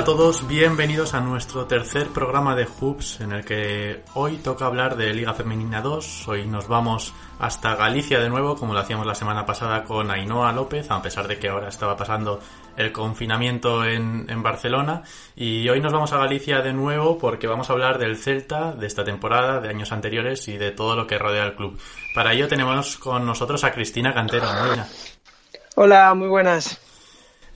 Hola a todos, bienvenidos a nuestro tercer programa de Hoops en el que hoy toca hablar de Liga Femenina 2. Hoy nos vamos hasta Galicia de nuevo, como lo hacíamos la semana pasada con Ainhoa López, a pesar de que ahora estaba pasando el confinamiento en, en Barcelona. Y hoy nos vamos a Galicia de nuevo porque vamos a hablar del Celta, de esta temporada, de años anteriores y de todo lo que rodea al club. Para ello tenemos con nosotros a Cristina Cantero. Hola, muy buenas.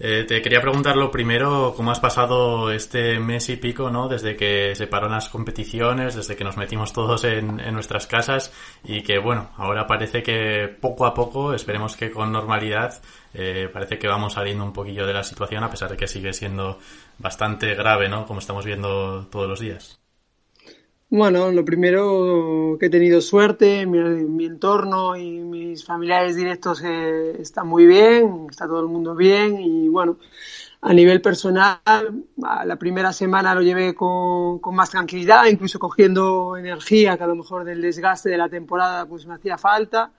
Eh, te quería preguntar lo primero, ¿cómo has pasado este mes y pico, ¿no? Desde que se pararon las competiciones, desde que nos metimos todos en, nuestras casas y que, bueno, ahora parece que poco a poco, esperemos que con normalidad, eh, parece que vamos saliendo un poquillo de la situación a pesar de que sigue siendo bastante grave, ¿no? Como estamos viendo todos los días. Bueno, lo primero que he tenido suerte, mi, entorno y mis familiares directos eh, están muy bien, está todo el mundo bien y bueno, a nivel personal, la primera semana lo llevé con, con, más tranquilidad, incluso cogiendo energía que a lo mejor del desgaste de la temporada pues me hacía falta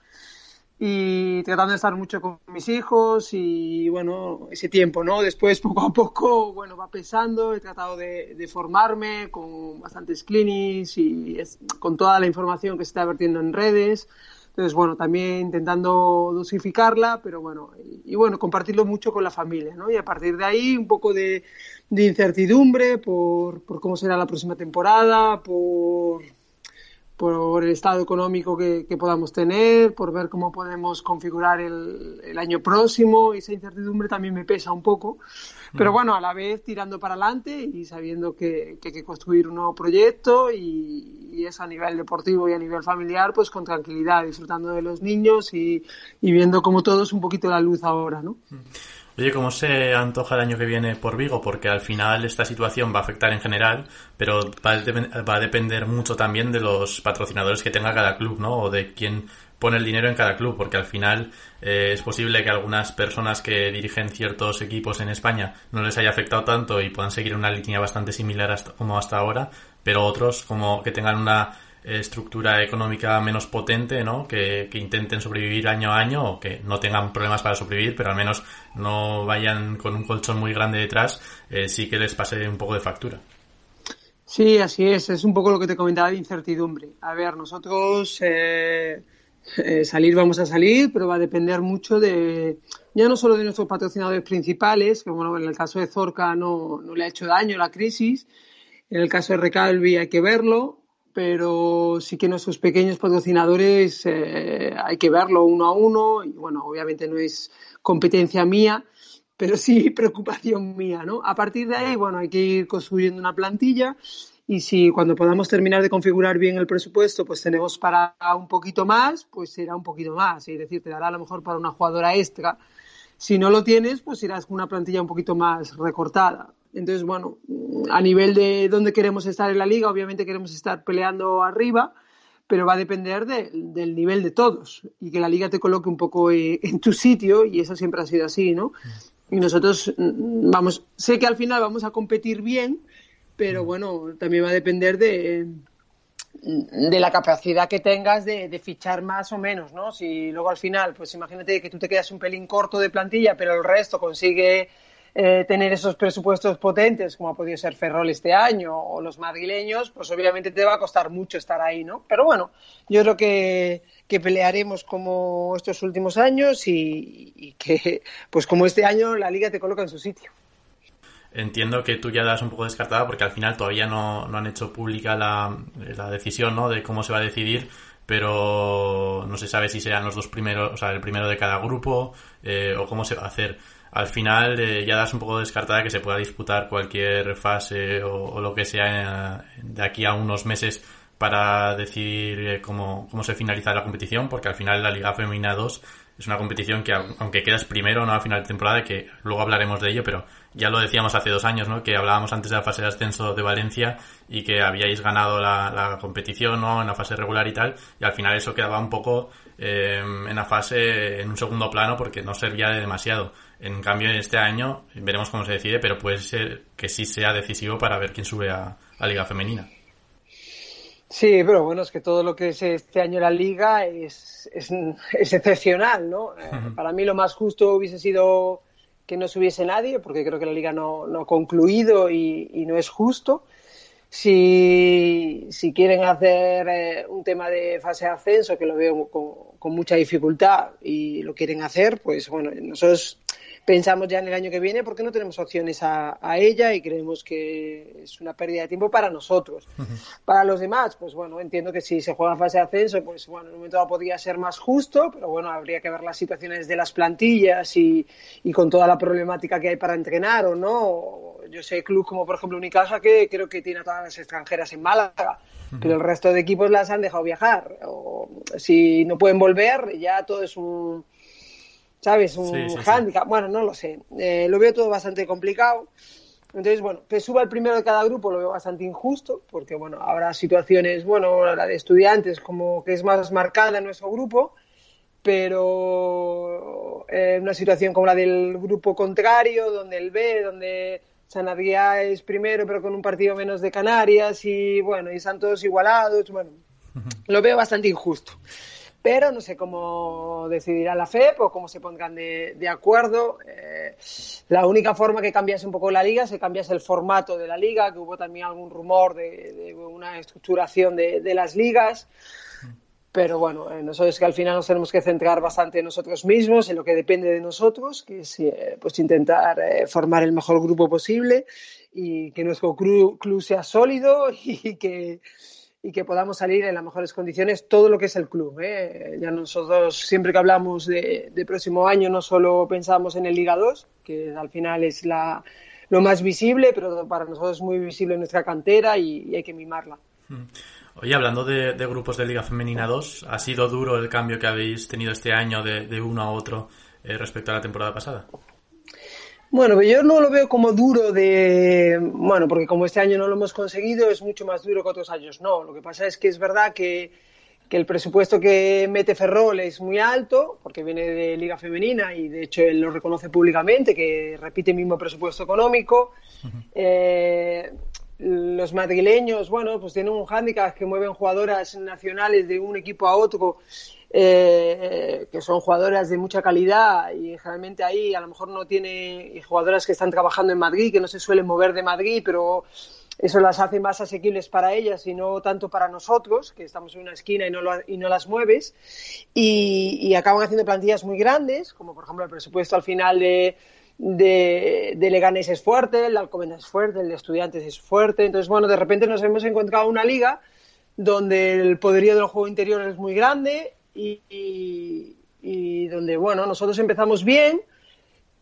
y tratando de estar mucho con mis hijos y bueno, ese tiempo, ¿no? Después poco a poco, bueno, va pesando, he tratado de, de formarme con bastantes clinics y es, con toda la información que se está vertiendo en redes. Entonces, bueno, también intentando dosificarla, pero bueno, y, y, bueno, compartirlo mucho con la familia, ¿no? Y a partir de ahí un poco de, de incertidumbre por, por cómo será la próxima temporada, por por el estado económico que, que, podamos tener, por ver cómo podemos configurar el, el, año próximo. Esa incertidumbre también me pesa un poco. Pero bueno, a la vez tirando para adelante y sabiendo que, que hay que construir un nuevo proyecto y, y, eso a nivel deportivo y a nivel familiar, pues con tranquilidad, disfrutando de los niños y, y viendo como todos un poquito la luz ahora, ¿no? Oye, ¿cómo se antoja el año que viene por Vigo? Porque al final esta situación va a afectar en general, pero va a, depender mucho también de los patrocinadores que tenga cada club, ¿no? O de quién pone el dinero en cada club, porque al final eh, es posible que algunas personas que dirigen ciertos equipos en España no les haya afectado tanto y puedan seguir una línea bastante similar como hasta ahora, pero otros como que tengan una estructura económica menos potente, ¿no? Que, que, intenten sobrevivir año a año o que no tengan problemas para sobrevivir, pero al menos no vayan con un colchón muy grande detrás, eh, sí que les pase un poco de factura. Sí, así es. Es un poco lo que te comentaba de incertidumbre. A ver, nosotros eh, eh, salir vamos a salir, pero va a depender mucho de, ya no solo de nuestros patrocinadores principales, que bueno, en el caso de Zorca no, no le ha hecho daño la crisis, en el caso de Recalvi hay que verlo, pero sí que nuestros pequeños patrocinadores eh, hay que verlo uno a uno y bueno, obviamente no es competencia mía, pero sí preocupación mía, ¿no? A partir de ahí, bueno, hay que ir construyendo una plantilla y si cuando podamos terminar de configurar bien el presupuesto, pues tenemos para un poquito más, pues será un poquito más, es decir, te dará a lo mejor para una jugadora extra. Si no lo tienes, pues irás con una plantilla un poquito más recortada. Entonces, bueno, a nivel de dónde queremos estar en la liga, obviamente queremos estar peleando arriba, pero va a depender de, del nivel de todos y que la liga te coloque un poco eh, en tu sitio y eso siempre ha sido así, ¿no? Y nosotros, vamos, sé que al final vamos a competir bien, pero bueno, también va a depender de, de la capacidad que tengas de, de, fichar más o menos, ¿no? Si luego al final, pues imagínate que tú te quedas un pelín corto de plantilla, pero el resto consigue eh, tener esos presupuestos potentes, como ha podido ser Ferrol este año o los madrileños, pues obviamente te va a costar mucho estar ahí, ¿no? Pero bueno, yo creo que, que pelearemos como estos últimos años y, que, pues como este año, la liga te coloca en su sitio. Entiendo que tú ya das un poco descartada porque al final todavía no, no han hecho pública la, la decisión, ¿no? De cómo se va a decidir, pero no se sabe si serán los dos primeros, o sea, el primero de cada grupo eh, o cómo se va a hacer al final eh, ya das un poco descartada que se pueda disputar cualquier fase o, o lo que sea eh, de aquí a unos meses para decidir eh, cómo, cómo se finaliza la competición, porque al final la Liga Femenina 2 es una competición que, aunque quedas primero, ¿no? A final de temporada, que luego hablaremos de ello, pero ya lo decíamos hace dos años, ¿no? Que hablábamos antes de la fase de ascenso de Valencia y que habíais ganado la, la competición, ¿no? En la fase regular y tal, y al final eso quedaba un poco eh, en la fase, en un segundo plano, porque no servía de demasiado. En cambio, en este año veremos cómo se decide, pero puede ser que sí sea decisivo para ver quién sube a, a Liga Femenina. Sí, pero bueno, es que todo lo que es este año la liga es, es, excepcional, ¿no? Eh, para mí lo más justo hubiese sido que no subiese nadie, porque creo que la liga no, no ha concluido y, no es justo. Si, si quieren hacer eh, un tema de fase de ascenso, que lo veo con, con, mucha dificultad y lo quieren hacer, pues bueno, nosotros pensamos ya en el año que viene porque no tenemos opciones a, ella y creemos que es una pérdida de tiempo para nosotros. Para los demás, pues bueno, entiendo que si se juega fase de ascenso, pues bueno, en un momento dado podría ser más justo, pero bueno, habría que ver las situaciones de las plantillas y, con toda la problemática que hay para entrenar o no. Yo sé club como por ejemplo Unicaja que creo que tiene a todas las extranjeras en Málaga, pero el resto de equipos las han dejado viajar. O si no pueden volver, ya todo es un ¿sabes? Un handicap. Bueno, no lo sé. Eh, lo veo todo bastante complicado. Entonces, bueno, que suba el primero de cada grupo lo veo bastante injusto, porque, bueno, habrá situaciones, bueno, la de estudiantes como que es más marcada en nuestro grupo, pero eh, una situación como la del grupo contrario, donde el B, donde Sanadía es primero, pero con un partido menos de Canarias, y bueno, y están todos igualados, bueno, lo veo bastante injusto pero no sé cómo decidirá la FEP o cómo se pondrán de, acuerdo. Eh, la única forma que cambiase un poco la liga se cambiase el formato de la liga, que hubo también algún rumor de, una estructuración de, las ligas. Pero bueno, eh, nosotros que al final nos tenemos que centrar bastante en nosotros mismos, en lo que depende de nosotros, que es eh, pues intentar formar el mejor grupo posible y que nuestro club sea sólido y que, y que podamos salir en las mejores condiciones todo lo que es el club. ¿eh? Ya nosotros siempre que hablamos de, próximo año no solo pensamos en el Liga 2, que al final es la, lo más visible, pero para nosotros es muy visible nuestra cantera y, hay que mimarla. Hmm. Oye, hablando de, grupos de Liga Femenina 2, ¿ha sido duro el cambio que habéis tenido este año de, uno a otro eh, respecto a la temporada pasada? Bueno, yo no lo veo como duro de, bueno, porque como este año no lo hemos conseguido, es mucho más duro que otros años. No, lo que pasa es que es verdad que, que el presupuesto que mete Ferrol es muy alto, porque viene de Liga Femenina y de hecho él lo reconoce públicamente, que repite el mismo presupuesto económico. eh, los madrileños, bueno, pues tienen un hándicap que mueven jugadoras nacionales de un equipo a otro eh, que son jugadoras de mucha calidad y generalmente ahí a lo mejor no tiene jugadoras que están trabajando en Madrid, que no se suelen mover de Madrid, pero eso las hace más asequibles para ellas y no tanto para nosotros, que estamos en una esquina y no, y no las mueves, y, acaban haciendo plantillas muy grandes, como por ejemplo el presupuesto al final de, de, de Leganés es fuerte, el Alcobendas es fuerte, el de Estudiantes es fuerte, entonces bueno, de repente nos hemos encontrado una liga donde el poderío del juego interior es muy grande y, donde, bueno, nosotros empezamos bien,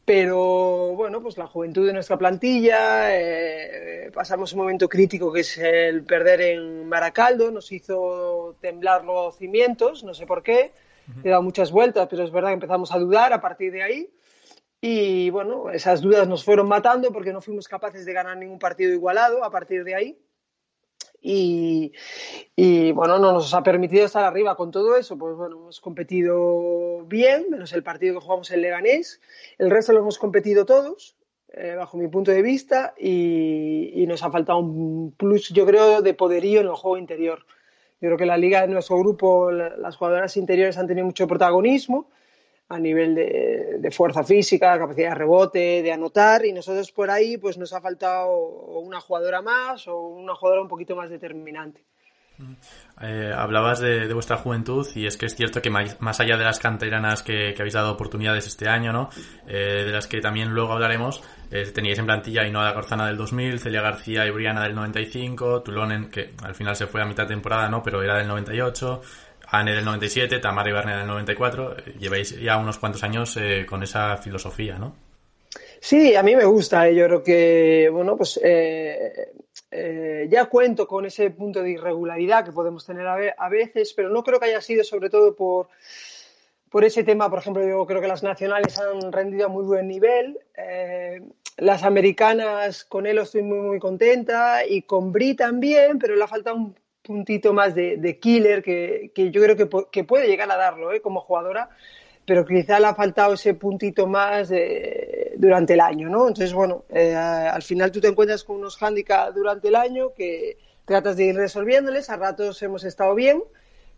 pero bueno, pues la juventud de nuestra plantilla, eh, pasamos un momento crítico que es el perder en Maracaldo, nos hizo temblar los cimientos, no sé por qué, he dado muchas vueltas, pero es verdad que empezamos a dudar a partir de ahí. Y bueno, esas dudas nos fueron matando porque no fuimos capaces de ganar ningún partido igualado a partir de ahí y, bueno, no nos ha permitido estar arriba con todo eso. Pues bueno, hemos competido bien, menos el partido que jugamos en Leganés. El resto lo hemos competido todos, eh, bajo mi punto de vista, y, nos ha faltado un plus, yo creo, de poderío en el juego interior. Yo creo que la liga de nuestro grupo, las jugadoras interiores han tenido mucho protagonismo a nivel de, fuerza física, capacidad de rebote, de anotar, y nosotros por ahí pues nos ha faltado una jugadora más o una jugadora un poquito más determinante. Eh, hablabas de, vuestra juventud y es que es cierto que más, allá de las canteranas que, habéis dado oportunidades este año, ¿no? Eh, de las que también luego hablaremos, eh, teníais en plantilla Ainhoa Corzana del 2000, Celia García y Briana del 95, Tulonen, que al final se fue a mitad temporada, ¿no? Pero era del 98, Anne del 97, Tamara Ibarne del 94. Lleváis ya unos cuantos años eh, con esa filosofía, ¿no? Sí, a mí me gusta. Eh. Yo creo que, bueno, pues eh, eh, ya cuento con ese punto de irregularidad que podemos tener a, veces, pero no creo que haya sido sobre todo por, por ese tema. Por ejemplo, yo creo que las nacionales han rendido a muy buen nivel. Eh, las americanas, con él estoy muy, muy contenta y con Bri también, pero le ha faltado un puntito más de, killer que, que, yo creo que, que, puede llegar a darlo ¿eh? como jugadora pero quizá le ha faltado ese puntito más durante el año, ¿no? Entonces, bueno, eh, al final tú te encuentras con unos hándicaps durante el año que tratas de ir resolviéndoles, a ratos hemos estado bien,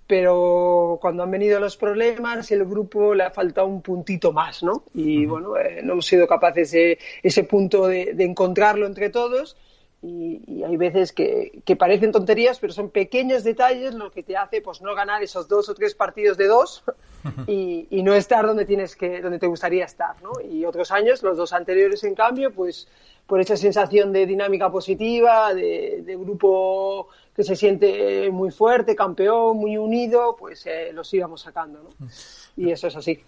pero cuando han venido los problemas, el grupo le ha faltado un puntito más, ¿no? Y bueno, eh, no hemos sido capaces de ese punto de, de encontrarlo entre todos y, hay veces que, parecen tonterías, pero son pequeños detalles lo que te hace pues no ganar esos dos o tres partidos de dos y, no estar donde tienes que, donde te gustaría estar, ¿no? Y otros años, los dos anteriores, en cambio, pues por esa sensación de dinámica positiva, de, grupo que se siente muy fuerte, campeón, muy unido, pues eh, los íbamos sacando, ¿no? Y eso es así.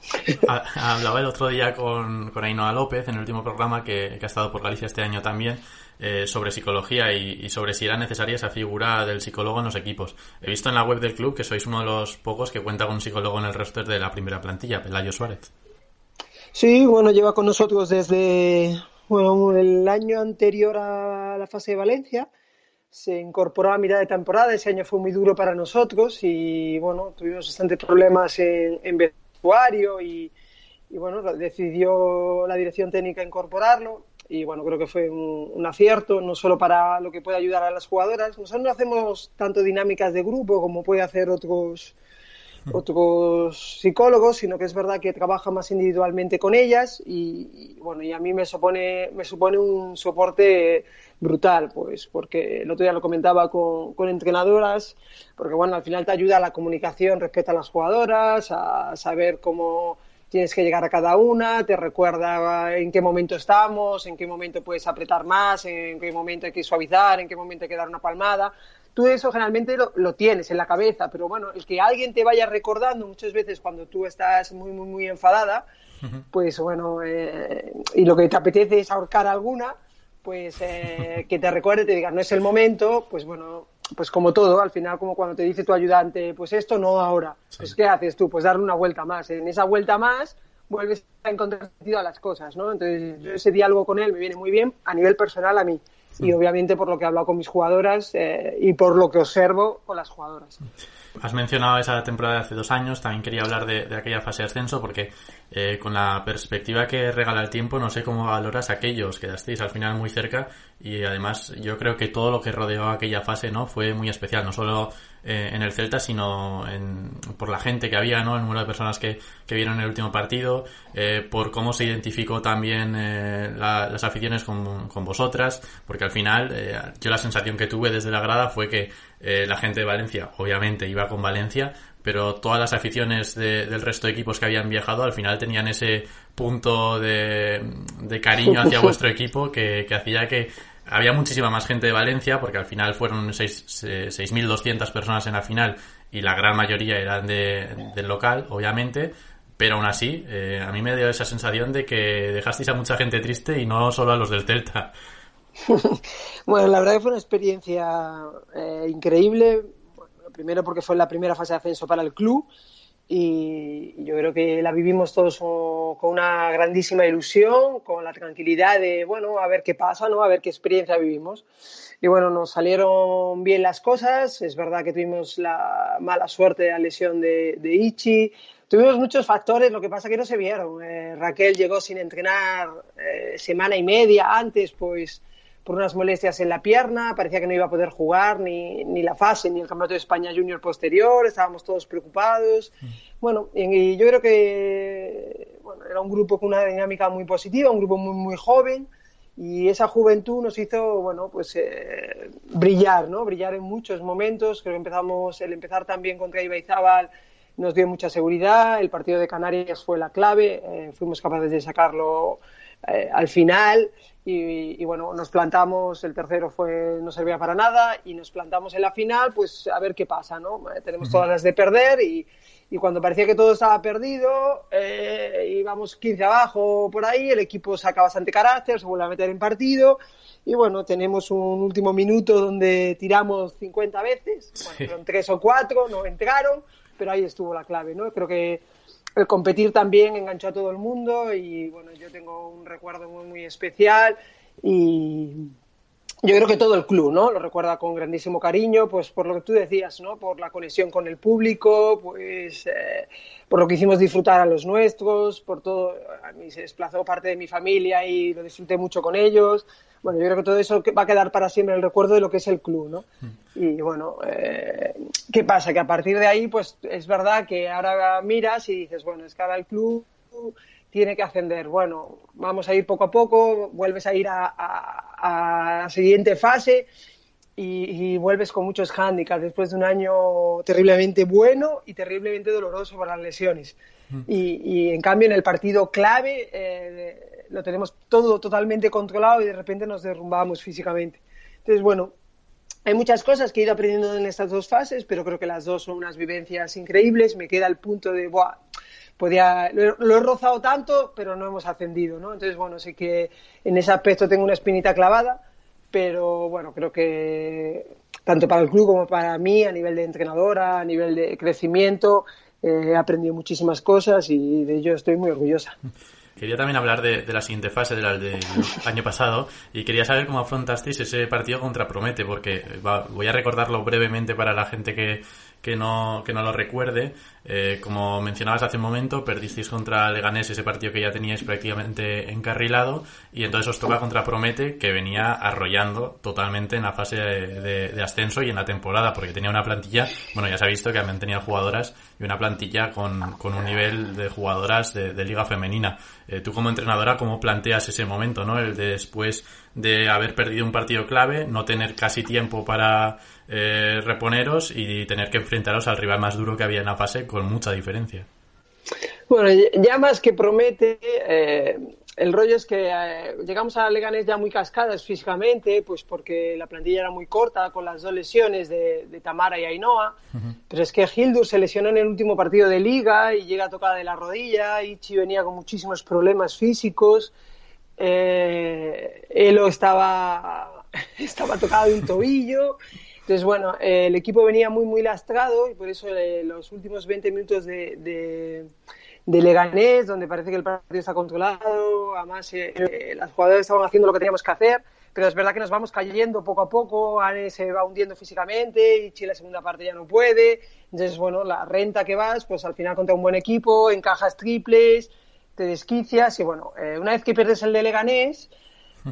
Hablaba el otro día con, con Ainhoa López en el último programa que, que ha estado por Galicia este año también eh, sobre psicología y, sobre si era necesaria esa figura del psicólogo en los equipos. He visto en la web del club que sois uno de los pocos que cuenta con un psicólogo en el roster de la primera plantilla, Pelayo Suárez. Sí, bueno, lleva con nosotros desde bueno, el año anterior a la fase de Valencia. Se incorporó a mitad de temporada. Ese año fue muy duro para nosotros y bueno, tuvimos bastantes problemas en, en y, y bueno, decidió la dirección técnica incorporarlo y bueno, creo que fue un, acierto, no solo para lo que puede ayudar a las jugadoras. Nosotros no hacemos tanto dinámicas de grupo como puede hacer otros otros psicólogos, sino que es verdad que trabaja más individualmente con ellas y, bueno, y a mí me supone, me supone un soporte brutal, pues, porque el otro día lo comentaba con, con entrenadoras, porque bueno, al final te ayuda a la comunicación respecto a las jugadoras, a saber cómo tienes que llegar a cada una, te recuerda en qué momento estamos, en qué momento puedes apretar más, en qué momento hay que suavizar, en qué momento hay que dar una palmada. Tú eso generalmente lo, tienes en la cabeza, pero bueno, el que alguien te vaya recordando muchas veces cuando tú estás muy, muy, muy enfadada, pues bueno, eh, y lo que te apetece es ahorcar alguna, pues eh, que te recuerde, te diga, no es el momento, pues bueno, pues como todo, al final como cuando te dice tu ayudante, pues esto no ahora, pues ¿qué haces tú? Pues darle una vuelta más. En esa vuelta más vuelves a encontrar sentido a las cosas, ¿no? Entonces ese diálogo con él me viene muy bien a nivel personal a mí y obviamente por lo que he hablado con mis jugadoras eh, y por lo que observo con las jugadoras. Has mencionado esa temporada de hace dos años, también quería hablar de, aquella fase de ascenso porque eh, con la perspectiva que regala el tiempo no sé cómo valoras aquellos, quedasteis al final muy cerca y además yo creo que todo lo que rodeó aquella fase no fue muy especial, no solo eh, en el Celta, sino en, por la gente que había, ¿no? El número de personas que, que vieron el último partido, eh, por cómo se identificó también eh, las aficiones con, con, vosotras, porque al final yo la sensación que tuve desde la grada fue que la gente de Valencia, obviamente, iba con Valencia, pero todas las aficiones del resto de equipos que habían viajado al final tenían ese punto de, de cariño hacia vuestro equipo que, que hacía que había muchísima más gente de Valencia, porque al final fueron 6.200 personas en la final y la gran mayoría eran de, del local, obviamente, pero aún así, eh, a mí me dio esa sensación de que dejasteis a mucha gente triste y no solo a los del Celta. bueno, la verdad que fue una experiencia eh, increíble. Primero porque fue la primera fase de ascenso para el club y yo creo que la vivimos todos con una grandísima ilusión, con la tranquilidad de, bueno, a ver qué pasa, ¿no? A ver qué experiencia vivimos. Y bueno, nos salieron bien las cosas. Es verdad que tuvimos la mala suerte de la lesión de, de Ichi. Tuvimos muchos factores, lo que pasa que no se vieron. Eh, Raquel llegó sin entrenar eh, semana y media antes, pues por unas molestias en la pierna, parecía que no iba a poder jugar ni, ni la fase ni el Campeonato de España Junior posterior, estábamos todos preocupados. Mm. Bueno, y yo creo que bueno, era un grupo con una dinámica muy positiva, un grupo muy, muy joven y esa juventud nos hizo, bueno, pues eh, brillar, ¿no? Brillar en muchos momentos. Creo que empezamos, el empezar también contra Ibaizábal nos dio mucha seguridad, el partido de Canarias fue la clave, eh, fuimos capaces de sacarlo eh, al final y, bueno, nos plantamos, el tercero fue no servía para nada y nos plantamos en la final, pues a ver qué pasa, ¿no? Eh, tenemos todas las de perder y, y cuando parecía que todo estaba perdido, eh, íbamos 15 abajo por ahí, el equipo saca bastante carácter, se vuelve a meter en partido y bueno, tenemos un último minuto donde tiramos 50 veces, bueno, tres o cuatro, no entraron, pero ahí estuvo la clave, ¿no? Creo que el competir también enganchó a todo el mundo y bueno, yo tengo un recuerdo muy, muy especial y yo creo que todo el club, ¿no? Lo recuerda con grandísimo cariño, pues por lo que tú decías, ¿no? Por la conexión con el público, pues eh, por lo que hicimos disfrutar a los nuestros, por todo, a mí se desplazó parte de mi familia y lo disfruté mucho con ellos. Bueno, yo creo que todo eso va a quedar para siempre el recuerdo de lo que es el club, ¿no? Mm. Y bueno, eh, ¿qué pasa? Que a partir de ahí, pues es verdad que ahora miras y dices, bueno, es que ahora el club tiene que ascender. Bueno, vamos a ir poco a poco, vuelves a ir a, la siguiente fase y, vuelves con muchos hándicaps después de un año terriblemente bueno y terriblemente doloroso para las lesiones. Mm. Y, en cambio en el partido clave eh, lo tenemos todo totalmente controlado y de repente nos derrumbamos físicamente. Entonces, bueno, hay muchas cosas que he ido aprendiendo en estas dos fases, pero creo que las dos son unas vivencias increíbles. Me queda el punto de, Buah, podía, lo, he rozado tanto, pero no hemos ascendido, ¿no? Entonces, bueno, sé que en ese aspecto tengo una espinita clavada, pero bueno, creo que tanto para el club como para mí, a nivel de entrenadora, a nivel de crecimiento, eh, he aprendido muchísimas cosas y de ello estoy muy orgullosa. Quería también hablar de, la siguiente fase, de la del año pasado, y quería saber cómo afrontasteis ese partido contra Promete, porque voy a recordarlo brevemente para la gente que, que no, que no lo recuerde. Eh, como mencionabas hace un momento, perdisteis contra Leganés ese partido que ya teníais prácticamente encarrilado y entonces os toca contra Promete que venía arrollando totalmente en la fase de, ascenso y en la temporada porque tenía una plantilla, bueno ya se ha visto que han mantenido jugadoras y una plantilla con, un nivel de jugadoras de, liga femenina. Eh, tú como entrenadora, ¿cómo planteas ese momento, no? El de después de haber perdido un partido clave, no tener casi tiempo para eh, reponeros y tener que enfrentaros al rival más duro que había en la fase con mucha diferencia. Bueno, ya más que promete, eh, el rollo es que eh, llegamos a Leganés ya muy cascadas físicamente, pues porque la plantilla era muy corta con las dos lesiones de, Tamara y Ainhoa, pero es que Hildur se lesionó en el último partido de liga y llega tocada de la rodilla, Ichi venía con muchísimos problemas físicos, Elo estaba, estaba tocado de un tobillo, entonces, bueno, eh, el equipo venía muy, muy lastrado y por eso eh, los últimos 20 minutos de, Leganés, donde parece que el partido está controlado, además eh, las jugadoras estaban haciendo lo que teníamos que hacer, pero es verdad que nos vamos cayendo poco a poco, Ane se va hundiendo físicamente y Chile la segunda parte ya no puede. Entonces, bueno, la renta que vas, pues al final contra un buen equipo, encajas triples, te desquicias y bueno, una vez que pierdes el de Leganés,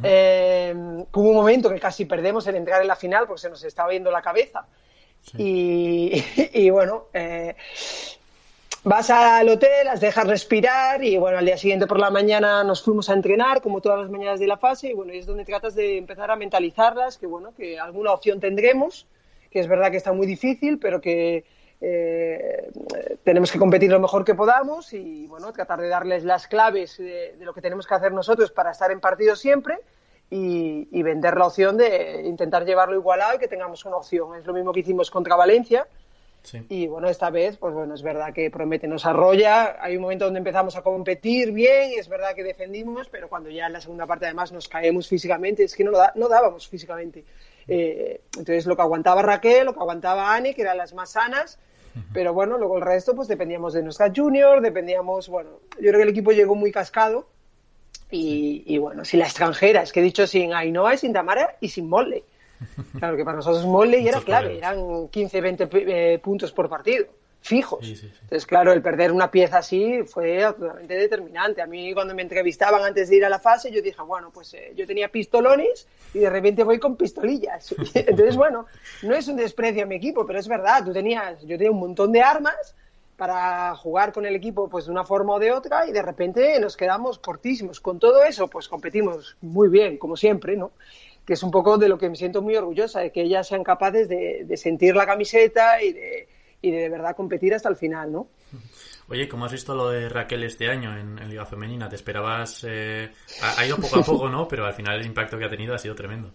eh, hubo un momento que casi perdemos el entrar en la final porque se nos estaba viendo la cabeza. Y, bueno, eh, vas al hotel, las dejas respirar y bueno, al día siguiente por la mañana nos fuimos a entrenar como todas las mañanas de la fase y bueno, es donde tratas de empezar a mentalizarlas que bueno, que alguna opción tendremos, que es verdad que está muy difícil, pero que eh, tenemos que competir lo mejor que podamos y bueno, tratar de darles las claves de, lo que tenemos que hacer nosotros para estar en partido siempre y, vender la opción de intentar llevarlo igualado y que tengamos una opción. Es lo mismo que hicimos contra Valencia. Y bueno, esta vez, pues bueno, es verdad que promete nos arrolla. Hay un momento donde empezamos a competir bien, y es verdad que defendimos, pero cuando ya en la segunda parte además nos caemos físicamente, es que no, no dábamos físicamente. Eh, entonces, lo que aguantaba Raquel, lo que aguantaba Ani, que eran las más sanas, pero bueno, luego el resto, pues dependíamos de nuestra junior, dependíamos, bueno, yo creo que el equipo llegó muy cascado. Y, bueno, si la extranjera, es que he dicho sin Ainhoa y sin Tamara y sin Molle. Claro que para nosotros Molle era clave, eran 15, 20 eh, puntos por partido fijos. Entonces, claro, el perder una pieza así fue absolutamente determinante. A mí cuando me entrevistaban antes de ir a la fase, yo dije, bueno, pues eh, yo tenía pistolones y de repente voy con pistolillas. Entonces, bueno, no es un desprecio a mi equipo, pero es verdad, tú tenías, yo tenía un montón de armas para jugar con el equipo pues de una forma o de otra y de repente nos quedamos cortísimos. Con todo eso, pues competimos muy bien, como siempre, ¿no? Que es un poco de lo que me siento muy orgullosa, de que ellas sean capaces de sentir la camiseta y de y de, verdad competir hasta el final, ¿no? Oye, ¿cómo has visto lo de Raquel este año en, Liga Femenina? ¿Te esperabas? Eh, ha, ido poco a poco, ¿no? Pero al final el impacto que ha tenido ha sido tremendo.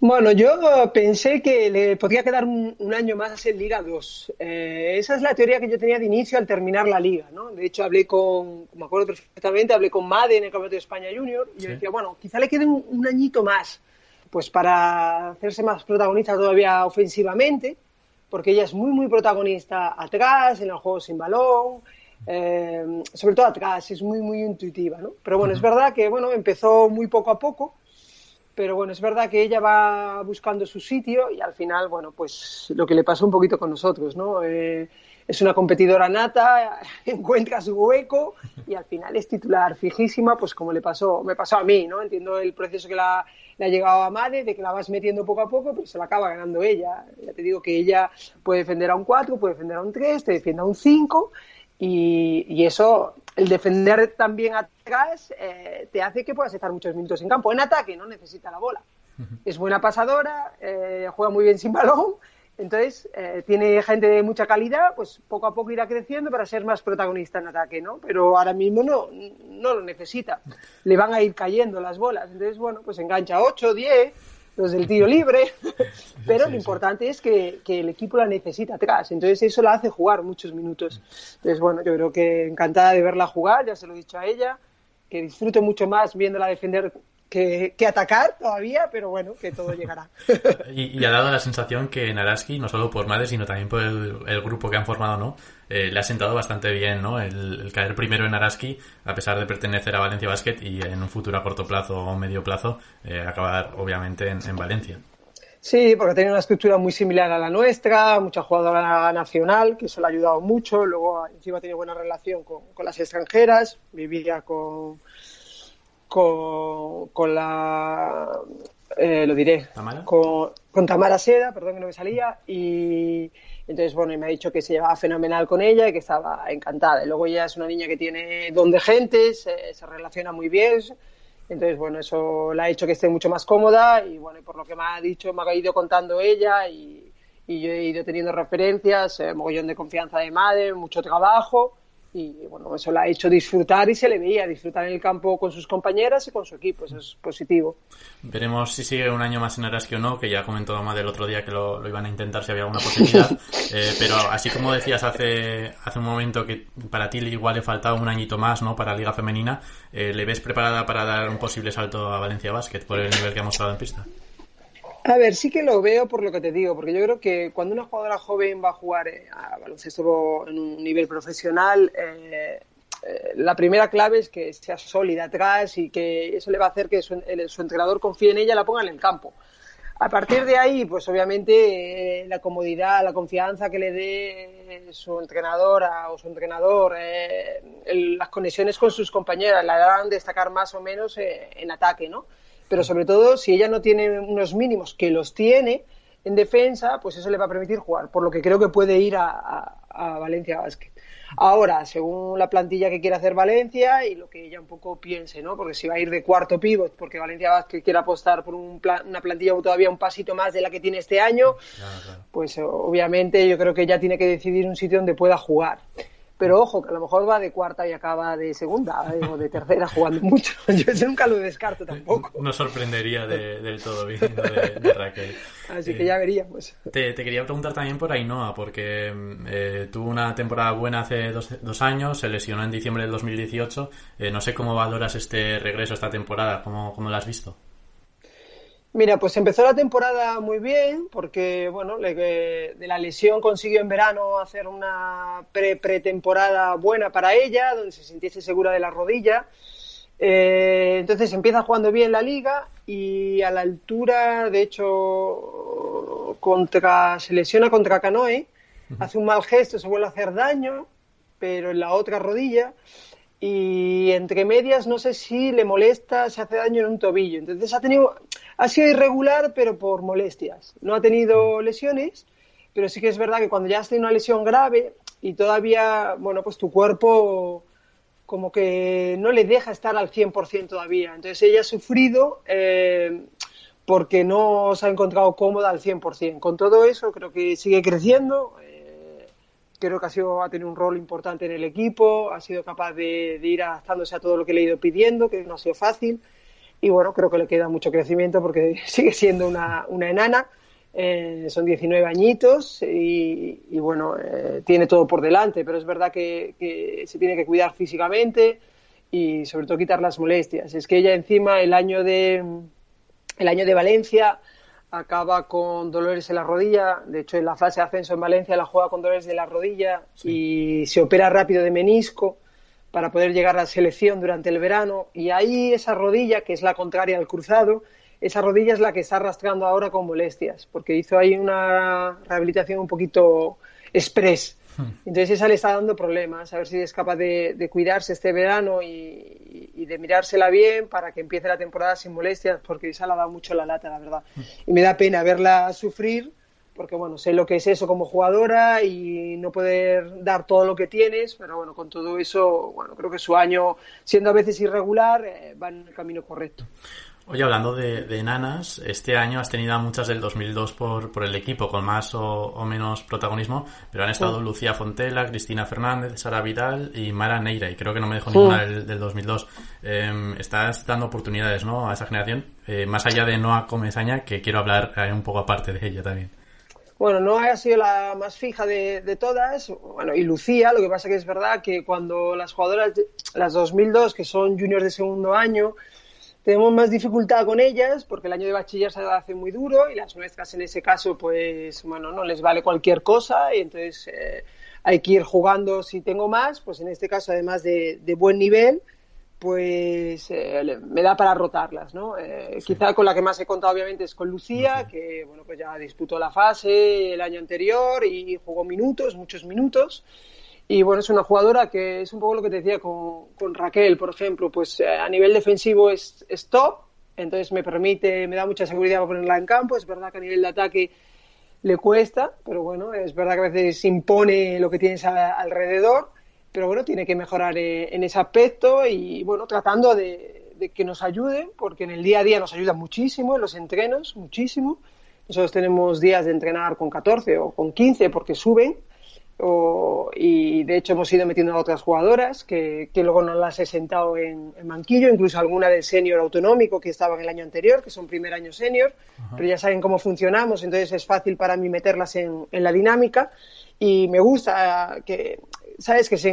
Bueno, yo pensé que le podría quedar un, año más en Liga 2. Eh, esa es la teoría que yo tenía de inicio al terminar la liga, ¿no? De hecho, hablé con, me acuerdo perfectamente, hablé con Made en el Campeonato de España Junior y yo decía, bueno, quizá le quede un, añito más, pues para hacerse más protagonista todavía ofensivamente, porque ella es muy, muy protagonista atrás, en el juego sin balón, eh, sobre todo atrás, es muy, muy intuitiva, ¿no? Pero bueno, es verdad que, bueno, empezó muy poco a poco pero bueno, es verdad que ella va buscando su sitio y al final, bueno, pues lo que le pasó un poquito con nosotros, ¿no? Eh, es una competidora nata, encuentra su hueco y al final es titular fijísima, pues como le pasó, me pasó a mí, ¿no? Entiendo el proceso que la, le ha llegado a Made, de que la vas metiendo poco a poco, pero se la acaba ganando ella. Ya te digo que ella puede defender a un 4, puede defender a un 3, te defiende a un 5 y, y eso el defender también atrás eh, te hace que puedas estar muchos minutos en campo. En ataque no necesita la bola. Es buena pasadora, eh, juega muy bien sin balón, entonces eh, tiene gente de mucha calidad, pues poco a poco irá creciendo para ser más protagonista en ataque, ¿no? Pero ahora mismo no, no lo necesita. Le van a ir cayendo las bolas. Entonces, bueno, pues engancha 8, 10 los del tiro libre, pero lo importante es que, el equipo la necesita atrás, entonces eso la hace jugar muchos minutos. Entonces, bueno, yo creo que encantada de verla jugar, ya se lo he dicho a ella, que disfrute mucho más viéndola defender que, atacar todavía, pero bueno, que todo llegará. y, ha dado la sensación que Naraski, no solo por Madre, sino también por el, grupo que han formado, ¿no? Eh, le ha sentado bastante bien, ¿no? El, caer primero en Araski, a pesar de pertenecer a Valencia Basket y en un futuro a corto plazo o medio plazo, eh, acabar obviamente en, Valencia. Sí, porque tiene una estructura muy similar a la nuestra, mucha jugadora nacional, que eso le ha ayudado mucho. Luego, encima, tiene buena relación con, con las extranjeras, vivía con, con, con la eh, lo diré Con, con, Tamara Seda, perdón que no me salía y entonces bueno me ha dicho que se llevaba fenomenal con ella y que estaba encantada. Y luego ella es una niña que tiene don de gente se, se relaciona muy bien entonces bueno eso la ha hecho que esté mucho más cómoda y bueno por lo que me ha dicho me ha ido contando ella y, y yo he ido teniendo referencias eh, mogollón de confianza de madre mucho trabajo y bueno, eso la ha hecho disfrutar y se le veía disfrutar en el campo con sus compañeras y con su equipo, eso es positivo. Veremos si sigue un año más en Araski o no, que ya comentó Mamá del otro día que lo, iban a intentar si había alguna posibilidad, eh, pero así como decías hace, hace un momento que para ti igual le faltaba un añito más ¿no? para la Liga Femenina, eh, ¿le ves preparada para dar un posible salto a Valencia Basket por el nivel que ha mostrado en pista? A ver, sí que lo veo por lo que te digo, porque yo creo que cuando una jugadora joven va a jugar eh, a baloncesto en un nivel profesional, eh, eh, la primera clave es que sea sólida atrás y que eso le va a hacer que su, entrenador confíe en ella y la ponga en el campo. A partir de ahí, pues obviamente la comodidad, la confianza que le dé su entrenadora o su entrenador, las conexiones con sus compañeras, la harán destacar más o menos en ataque, ¿no? Pero sobre todo si ella no tiene unos mínimos que los tiene en defensa, pues eso le va a permitir jugar, por lo que creo que puede ir a, Valencia Basket. Ahora, según la plantilla que quiera hacer Valencia y lo que ella un poco piense, ¿no? Porque si va a ir de cuarto pivot, porque Valencia Basket quiere apostar por un una plantilla todavía un pasito más de la que tiene este año, pues obviamente yo creo que ella tiene que decidir un sitio donde pueda jugar. Pero ojo, que a lo mejor va de cuarta y acaba de segunda eh, o de tercera jugando mucho. Yo nunca lo descarto tampoco. No sorprendería del todo bien de, Raquel. Así que ya veríamos. Te, quería preguntar también por Ainhoa, porque eh, tuvo una temporada buena hace dos, años, se lesionó en diciembre del 2018. Eh, no sé cómo valoras este regreso, esta temporada, cómo, cómo lo has visto. Mira, pues empezó la temporada muy bien porque, bueno, de la lesión consiguió en verano hacer una pre-pretemporada buena para ella, donde se sintiese segura de la rodilla. Eh, entonces empieza jugando bien la liga y a la altura, de hecho, contra, se lesiona contra Canoe, hace un mal gesto, se vuelve a hacer daño, pero en la otra rodilla y entre medias no sé si le molesta, se hace daño en un tobillo. Entonces ha tenido, ha sido irregular, pero por molestias. No ha tenido lesiones, pero sí que es verdad que cuando ya has tenido una lesión grave y todavía, bueno, pues tu cuerpo como que no le deja estar al 100% todavía. Entonces ella ha sufrido eh, porque no se ha encontrado cómoda al 100%. Con todo eso creo que sigue creciendo. Creo que ha, sido, ha tenido un rol importante en el equipo, ha sido capaz de, ir adaptándose a todo lo que le he ido pidiendo, que no ha sido fácil. Y bueno, creo que le queda mucho crecimiento porque sigue siendo una, una enana. Eh, son 19 añitos y, bueno, eh, tiene todo por delante, pero es verdad que, que, se tiene que cuidar físicamente y sobre todo quitar las molestias. Es que ella encima el año de, el año de Valencia acaba con dolores en la rodilla. De hecho, en la fase de ascenso en Valencia la juega con dolores de la rodilla y se opera rápido de menisco para poder llegar a la selección durante el verano. Y ahí esa rodilla, que es la contraria al cruzado, esa rodilla es la que está arrastrando ahora con molestias, porque hizo ahí una rehabilitación un poquito express. Entonces esa le está dando problemas, a ver si es capaz de, cuidarse este verano y, de mirársela bien para que empiece la temporada sin molestias, porque esa la da mucho la lata, la verdad. Y me da pena verla sufrir, porque bueno, sé lo que es eso como jugadora y no poder dar todo lo que tienes, pero bueno, con todo eso, bueno, creo que su año, siendo a veces irregular, eh, va en el camino correcto. Oye, hablando de, de, enanas, este año has tenido muchas del 2002 por, por el equipo, con más o, menos protagonismo, pero han estado Lucía Fontela, Cristina Fernández, Sara Vidal y Mara Neira, y creo que no me dejo ninguna del, del 2002. Em, estás dando oportunidades ¿no? a esa generación, eh, más allá de Noa Comesaña, que quiero hablar eh, un poco aparte de ella también. Bueno, Noa ha sido la más fija de, de, todas, bueno, y Lucía, lo que pasa que es verdad que cuando las jugadoras, las 2002, que son juniors de segundo año, tenemos más dificultad con ellas porque el año de bachiller se hace muy duro y las nuestras en ese caso pues bueno no les vale cualquier cosa y entonces eh, hay que ir jugando si tengo más pues en este caso además de, buen nivel pues eh, me da para rotarlas no eh, quizá con la que más he contado obviamente es con Lucía. que bueno pues ya disputó la fase el año anterior y jugó minutos muchos minutos y bueno, es una jugadora que es un poco lo que te decía con, Raquel, por ejemplo, pues eh, a nivel defensivo es, top, entonces me permite, me da mucha seguridad para ponerla en campo. Es verdad que a nivel de ataque le cuesta, pero bueno, es verdad que a veces impone lo que tienes alrededor, pero bueno, tiene que mejorar eh, en ese aspecto y bueno, tratando de, de, que nos ayude, porque en el día a día nos ayuda muchísimo, en los entrenos, muchísimo. Nosotros tenemos días de entrenar con 14 o con 15 porque suben y de hecho hemos ido metiendo a otras jugadoras que, que luego no las he sentado en, en, banquillo, incluso alguna del senior autonómico que estaba en el año anterior, que son primer año senior, pero ya saben cómo funcionamos, entonces es fácil para mí meterlas en, en la dinámica. Y me gusta que, sabes, que se,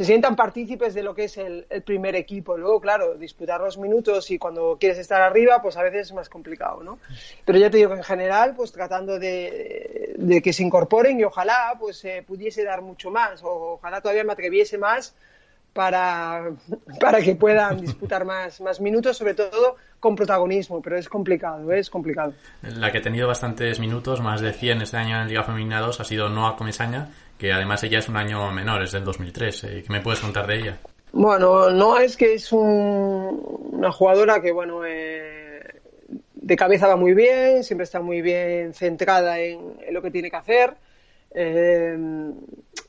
se sientan partícipes de lo que es el, primer equipo. Luego, claro, disputar los minutos y cuando quieres estar arriba, pues a veces es más complicado, ¿no? Pero ya te digo que en general, pues tratando de, de que se incorporen y ojalá pues se pudiese dar mucho más, o ojalá todavía me atreviese más para, para que puedan disputar más, más minutos, sobre todo con protagonismo, pero es complicado, ¿eh? es complicado. La que ha tenido bastantes minutos, más de 100 este año en Liga Femenina 2, ha sido Noah Comesaña, que además ella es un año menor, es del 2003. Eh, ¿Qué me puedes contar de ella? Bueno, no es que es una jugadora que, bueno, eh, de cabeza va muy bien, siempre está muy bien centrada en, lo que tiene que hacer. Eh,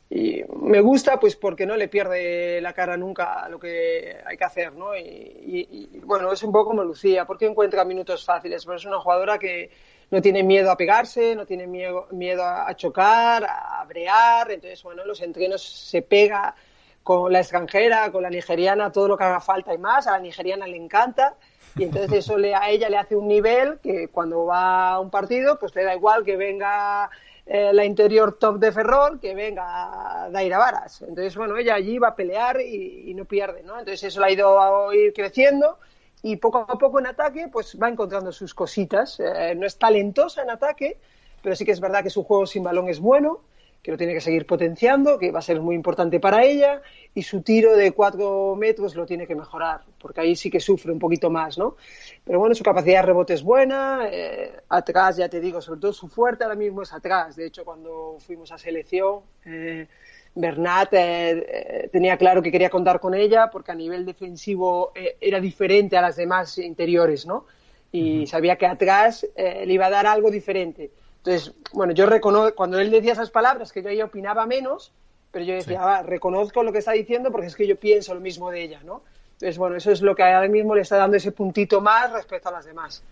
y me gusta, pues, porque no le pierde la cara nunca a lo que hay que hacer, ¿no? Y, bueno, es un poco como Lucía, porque encuentra minutos fáciles, pero es una jugadora que no tiene miedo a pegarse, no tiene miedo, miedo a chocar, a brear, entonces, bueno, los entrenos se pega con la extranjera, con la nigeriana, todo lo que haga falta y más, a la nigeriana le encanta, y entonces eso le, a ella le hace un nivel que cuando va a un partido, pues le da igual que venga eh, la interior top de Ferrol, que venga Daira Varas. Entonces, bueno, ella allí va a pelear y, no pierde, ¿no? Entonces eso la ha ido a ir creciendo y poco a poco en ataque pues va encontrando sus cositas. Eh, no es talentosa en ataque, pero sí que es verdad que su juego sin balón es bueno, que lo tiene que seguir potenciando, que va a ser muy importante para ella, y su tiro de cuatro metros lo tiene que mejorar, porque ahí sí que sufre un poquito más, ¿no? Pero bueno, su capacidad de rebote es buena, eh, atrás, ya te digo, sobre todo su fuerte ahora mismo es atrás. De hecho, cuando fuimos a selección, eh, Bernat eh, eh, tenía claro que quería contar con ella porque a nivel defensivo eh, era diferente a las demás interiores, ¿no? Y sabía que atrás le iba a dar algo diferente. Entonces, bueno, yo reconozco, cuando él decía esas palabras, que yo ahí opinaba menos, pero yo decía, reconozco lo que está diciendo porque es que yo pienso lo mismo de ella, ¿no? Entonces, bueno, eso es lo que ahora mismo le está dando ese puntito más respecto a las demás.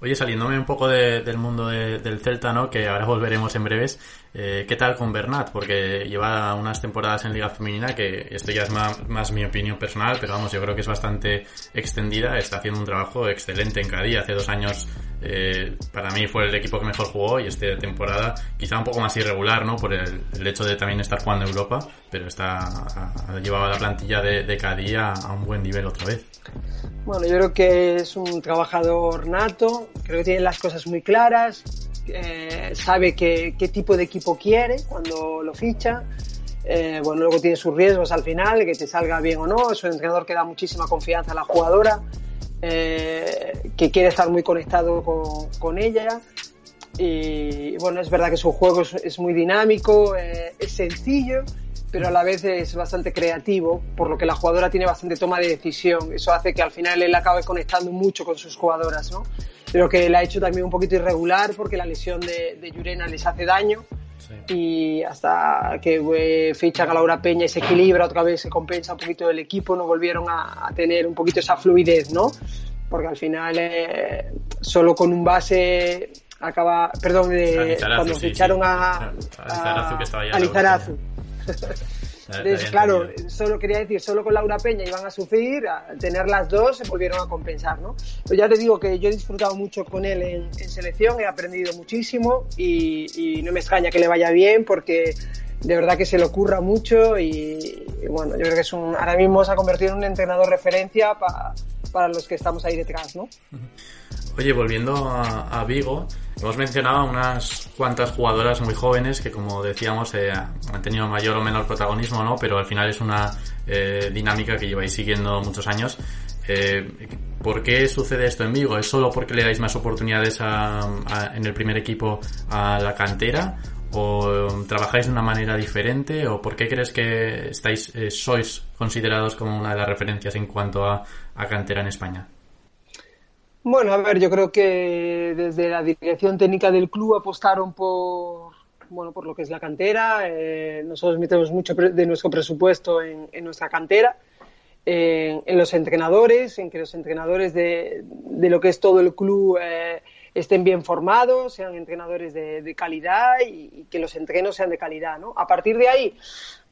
Oye, saliéndome un poco del mundo del Celta, ¿no? Que ahora volveremos en breves. Eh, ¿Qué tal con Bernat? Porque lleva unas temporadas en Liga Femenina que esto ya es más, mi opinión personal, pero vamos, yo creo que es bastante extendida. Está haciendo un trabajo excelente en Cádiz. Hace dos años eh, para mí fue el equipo que mejor jugó y esta temporada quizá un poco más irregular, ¿no? Por el, hecho de también estar jugando en Europa, pero está ha, llevado a la plantilla de, de Cádiz a un buen nivel otra vez. Bueno, yo creo que es un trabajador nato, creo que tiene las cosas muy claras, eh, sabe qué, tipo de equipo quiere cuando lo ficha. Eh, bueno, luego tiene sus riesgos al final, que te salga bien o no. Es un entrenador que da muchísima confianza a la jugadora, eh, que quiere estar muy conectado con, ella. Y bueno, es verdad que su juego es, muy dinámico, es sencillo pero a la vez es bastante creativo, por lo que la jugadora tiene bastante toma de decisión. Eso hace que al final él acabe conectando mucho con sus jugadoras, ¿no? Pero que la ha hecho también un poquito irregular porque la lesión de, de Llurena les hace daño. Y hasta que eh, ficha a Laura Peña y se equilibra otra vez, se compensa un poquito el equipo, no volvieron a, tener un poquito esa fluidez, ¿no? Porque al final, eh, solo con un base acaba, perdón, eh, cuando ficharon a, a, Lizarazu, entonces, claro, solo quería decir, solo con Laura Peña iban a sufrir, al tener las dos se volvieron a compensar, ¿no? Pero ya te digo que yo he disfrutado mucho con él en, selección, he aprendido muchísimo y, no me extraña que le vaya bien porque de verdad que se le ocurra mucho y, bueno, yo creo que es un, ahora mismo se ha convertido en un entrenador referencia para los que estamos ahí detrás, ¿no? Oye, volviendo a, Vigo, hemos mencionado unas cuantas jugadoras muy jóvenes que, como decíamos, eh, han tenido mayor o menor protagonismo, ¿no? Pero al final es una eh, dinámica que lleváis siguiendo muchos años. Eh, ¿Por qué sucede esto en Vigo? ¿Es solo porque le dais más oportunidades en el primer equipo a la cantera? ¿O trabajáis de una manera diferente? ¿O por qué crees que estáis, sois considerados como una de las referencias en cuanto a cantera en España? Bueno, a ver, yo creo que desde la dirección técnica del club apostaron por, bueno, por lo que es la cantera. Eh, nosotros metemos mucho de nuestro presupuesto en, nuestra cantera, en, los entrenadores, en que los entrenadores de, lo que es todo el club eh, estén bien formados, sean entrenadores de, calidad y, y, que los entrenos sean de calidad. ¿no? A partir de ahí,